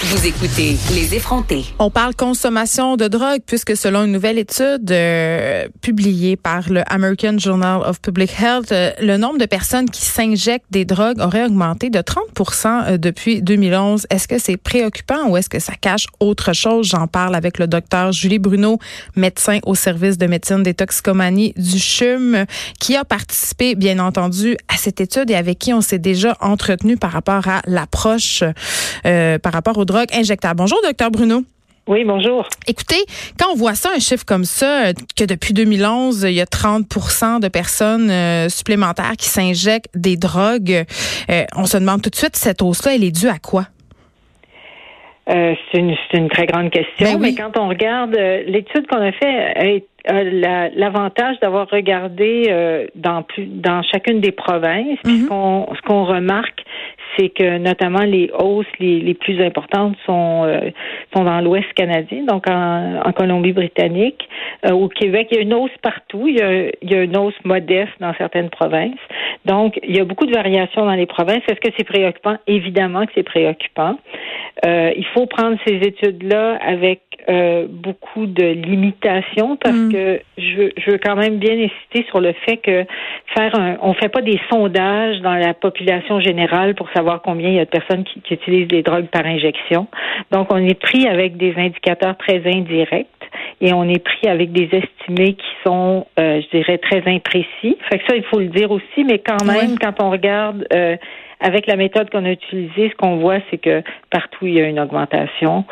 vous écoutez Les effrontés. On parle consommation de drogue puisque selon une nouvelle étude euh, publiée par le American Journal of Public Health, euh, le nombre de personnes qui s'injectent des drogues aurait augmenté de 30% euh, depuis 2011. Est-ce que c'est préoccupant ou est-ce que ça cache autre chose? J'en parle avec le docteur Julie Bruno, médecin au service de médecine des toxicomanies du CHUM, qui a participé, bien entendu, à cette étude et avec qui on s'est déjà entretenu par rapport à l'approche, par rapport aux drogue injectable. Bonjour, docteur Bruno. Oui, bonjour. Écoutez, quand on voit ça, un chiffre comme ça, que depuis 2011, il y a 30% de personnes euh, supplémentaires qui s'injectent des drogues, euh, on se demande tout de suite, cette hausse-là, elle est due à quoi? Euh, c'est une, très grande question, ben mais quand on regarde l'étude qu'on a l'avantage d'avoir regardé dans plus dans chacune des provinces. Mm ce qu'on remarque, c'est que notamment les hausses les, les plus importantes sont euh, sont dans l'Ouest canadien, donc en, en Colombie-Britannique. Euh, au Québec, il y a une hausse partout. Il y, a, il y a une hausse modeste dans certaines provinces. Donc, il y a beaucoup de variations dans les provinces. Est-ce que c'est préoccupant? Évidemment que c'est préoccupant. Euh, il faut prendre ces études-là avec euh, beaucoup de limitations parce mm. que je, je, veux quand même bien insister sur le fait que faire un, on fait pas des sondages dans la population générale pour savoir combien il y a de personnes qui, qui utilisent des drogues par injection. Donc, on est pris avec des indicateurs très indirects et on est pris avec des estimés qui sont, euh, je dirais, très imprécis. Fait que ça, il faut le dire aussi, mais quand même, quand on regarde euh, avec la méthode qu'on a utilisée, ce qu'on voit, c'est que partout il y a une augmentation.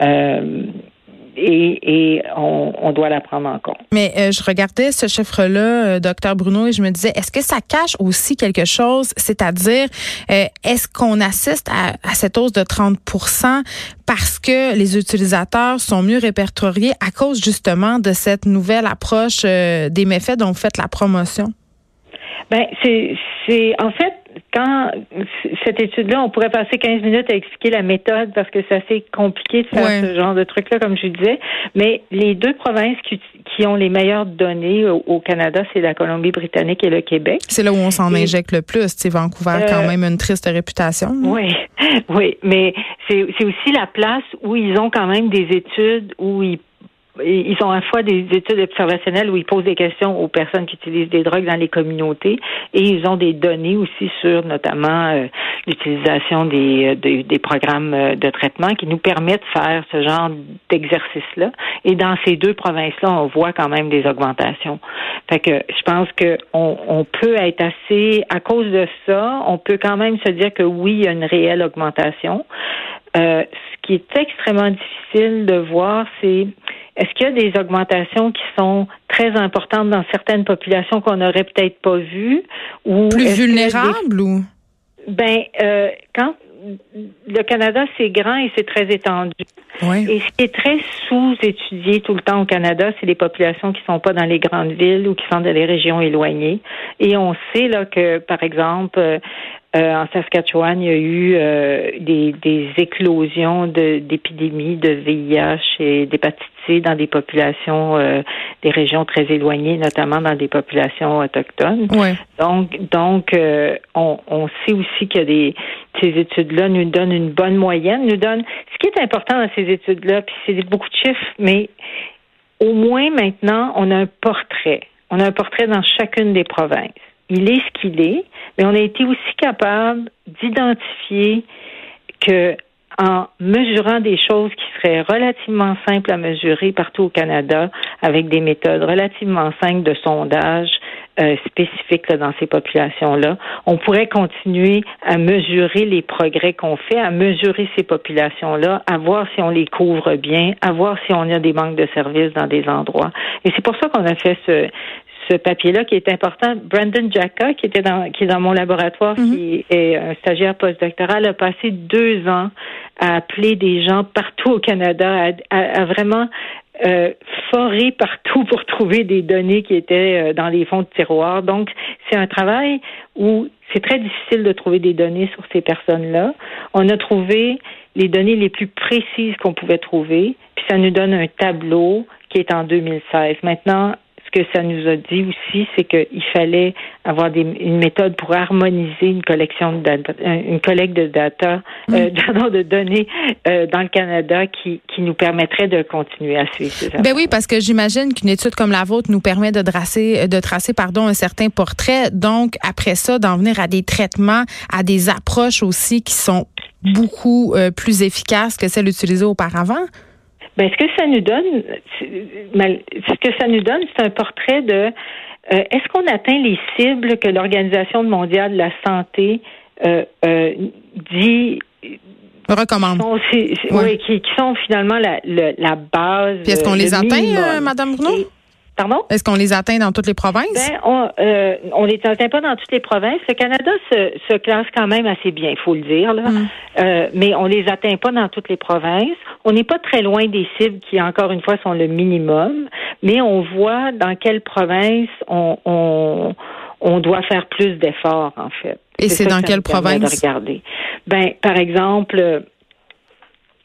Euh, et, on, doit la prendre en compte. Mais euh, je regardais ce chiffre-là, euh, docteur Bruno, et je me disais, est-ce que ça cache aussi quelque chose, c'est-à-dire, euh, est-ce qu'on assiste à, à, cette hausse de 30% parce que les utilisateurs sont mieux répertoriés à cause justement de cette nouvelle approche des méfaits dont vous faites la promotion? Ben, c'est, c'est en fait quand cette étude-là, on pourrait passer 15 minutes à expliquer la méthode parce que c'est assez compliqué de faire ce genre de truc-là, comme je disais. Mais les deux provinces qui, qui ont les meilleures données au, Canada, c'est la Colombie-Britannique et le Québec. C'est là où on s'en injecte le plus. C'est Vancouver a quand euh, même une triste réputation. Oui, oui, mais c'est aussi la place où ils ont quand même des études où ils ils ont à la fois des études observationnelles où ils posent des questions aux personnes qui utilisent des drogues dans les communautés et ils ont des données aussi sur notamment euh, l'utilisation des, euh, des, programmes euh, de traitement qui nous permettent de faire ce genre d'exercice-là. Et dans ces deux provinces-là, on voit quand même des augmentations. Fait que je pense qu'on on peut être assez, à cause de ça, on peut quand même se dire que oui, il y a une réelle augmentation. ce qui est extrêmement difficile de voir, c'est est-ce qu'il y a des augmentations qui sont très importantes dans certaines populations qu'on n'aurait peut-être pas vues ou plus vulnérables ou? Ben euh, quand le Canada, c'est grand et c'est très étendu. Et ce qui est très sous-étudié tout le temps au Canada, c'est les populations qui sont pas dans les grandes villes ou qui sont dans les régions éloignées. Et on sait là que, par exemple, euh, euh, en Saskatchewan, il y a eu euh, des, des, éclosions d'épidémies de, VIH et d'hépatite C dans des populations, des régions très éloignées, notamment dans des populations autochtones. Donc, donc on, on sait aussi a des ces études-là nous donnent une bonne moyenne, nous donnent ce qui est important dans ces études-là, puis c'est beaucoup de chiffres, mais au moins maintenant, on a un portrait. On a un portrait dans chacune des provinces. Il est ce qu'il est, mais on a été aussi capable d'identifier que en mesurant des choses qui seraient relativement simples à mesurer partout au Canada, avec des méthodes relativement simples de sondage euh, spécifiques dans ces populations-là, on pourrait continuer à mesurer les progrès qu'on fait, à mesurer ces populations-là, à voir si on les couvre bien, à voir si on a des manques de services dans des endroits. Et c'est pour ça qu'on a fait ce, ce papier-là qui est important. Brandon Jacka, qui était dans, qui est dans mon laboratoire, mhm. qui est un stagiaire postdoctoral, a passé deux ans à appeler des gens partout au Canada, à, vraiment euh, forer partout pour trouver des données qui étaient euh, dans les fonds de tiroir. Donc, c'est un travail où c'est très difficile de trouver des données sur ces personnes-là. On a trouvé les données les plus précises qu'on pouvait trouver, puis ça nous donne un tableau qui est en 2016. Maintenant, ce que ça nous a dit aussi, c'est qu'il fallait avoir des, une méthode pour harmoniser une collection de data, une collecte de data, euh, mm. de données euh, dans le Canada qui, qui nous permettrait de continuer à suivre ces Ben oui, parce que j'imagine qu'une étude comme la vôtre nous permet de tracer, de tracer pardon, un certain portrait. Donc, après ça, d'en venir à des traitements, à des approches aussi qui sont beaucoup euh, plus efficaces que celles utilisées auparavant? Ben, ce que ça nous donne, ce que ça nous donne, c'est un portrait de euh, est-ce qu'on atteint les cibles que l'Organisation mondiale de la santé euh, euh, dit recommande. oui, qui, sont finalement la, la base. est-ce qu'on les atteint, Madame Bruno? Est-ce qu'on les atteint dans toutes les provinces? Ben, on euh, on les atteint pas dans toutes les provinces. Le Canada se, se classe quand même assez bien, il faut le dire. Là. Mm. Euh, mais on les atteint pas dans toutes les provinces. On n'est pas très loin des cibles qui, encore une fois, sont le minimum. Mais on voit dans quelle province on, on, on doit faire plus d'efforts, en fait. Et c'est dans quelle province? regarder. Ben, par exemple,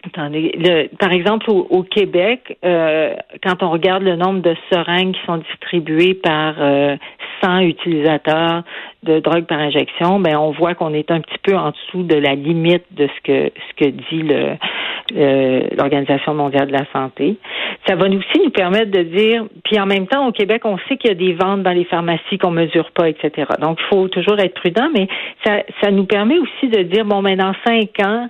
Attendez, le, par exemple, au, Québec, euh, quand on regarde le nombre de seringues qui sont distribuées par euh, 100 utilisateurs de drogue par injection, ben on voit qu'on est un petit peu en dessous de la limite de ce que ce que dit le l'Organisation mondiale de la santé. Ça va aussi nous permettre de dire, puis en même temps, au Québec, on sait qu'il y a des ventes dans les pharmacies qu'on mesure pas, etc. Donc, il faut toujours être prudent, mais ça, ça nous permet aussi de dire, bon, mais dans cinq ans,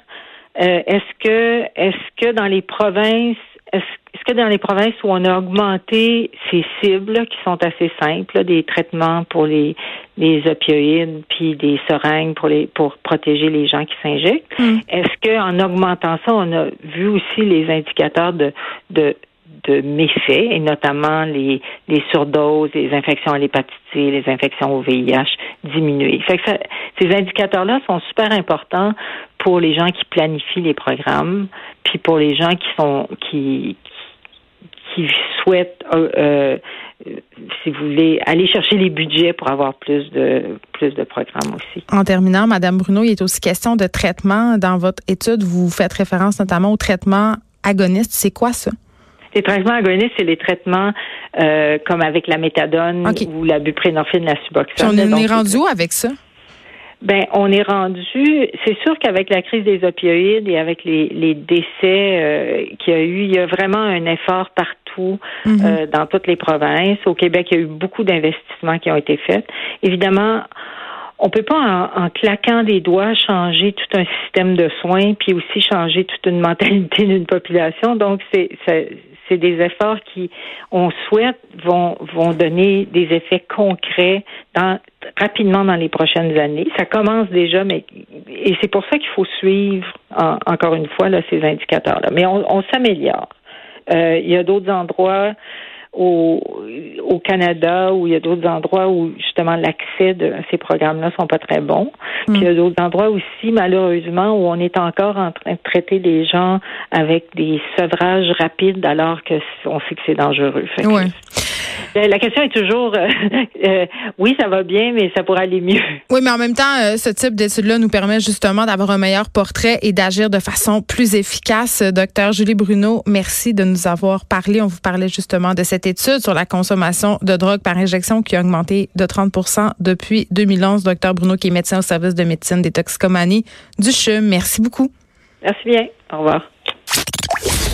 euh, est-ce que est-ce que dans les provinces est-ce que dans les provinces où on a augmenté ces cibles qui sont assez simples, des traitements pour les, les opioïdes puis des seringues pour les pour protéger les gens qui s'injectent, mm. est-ce qu'en augmentant ça, on a vu aussi les indicateurs de, de de méfaits, et notamment les, les surdoses, les infections à l'hépatite les infections au VIH diminuer. Fait que ces indicateurs-là sont super importants pour les gens qui planifient les programmes, puis pour les gens qui sont qui qui souhaitent, euh, euh, si vous voulez, aller chercher les budgets pour avoir plus de plus de programmes aussi. En terminant, Madame Bruno, il est aussi question de traitement. Dans votre étude, vous faites référence notamment au traitement agoniste. C'est quoi ça? Les traitements agonistes, c'est les traitements euh, comme avec la méthadone ou la buprénorphine, la suboxone. on est rendu où avec ça? Ben, on est rendu. C'est sûr qu'avec la crise des opioïdes et avec les, les décès euh, qu'il y a eu, il y a vraiment un effort partout mhm. euh, dans toutes les provinces. Au Québec, il y a eu beaucoup d'investissements qui ont été faits. Évidemment, on peut pas en, claquant des doigts changer tout un système de soins, puis aussi changer toute une mentalité d'une population. Donc c'est c'est des efforts qui, on souhaite, vont vont donner des effets concrets dans rapidement dans les prochaines années. Ça commence déjà, mais et c'est pour ça qu'il faut suivre encore une fois là, ces indicateurs-là. Mais on, on s'améliore. Euh, il y a d'autres endroits au, au Canada où il y a d'autres endroits où justement l'accès de ces programmes-là sont pas très bons. Puis il y a d'autres endroits aussi, malheureusement, où on est encore en train de traiter les gens avec des sevrages rapides alors que on sait que c'est dangereux. Euh, la question est toujours, euh, euh, oui, ça va bien, mais ça pourrait aller mieux. Oui, mais en même temps, ce type d'étude-là nous permet justement d'avoir un meilleur portrait et d'agir de façon plus efficace. Docteur Julie Bruno, merci de nous avoir parlé. On vous parlait justement de étude sur la consommation de drogue par injection qui a augmenté de 30% depuis 2011. Docteur Bruno, qui est médecin au service de médecine des toxicomanies du CHUM. Merci beaucoup. Merci bien. Au revoir.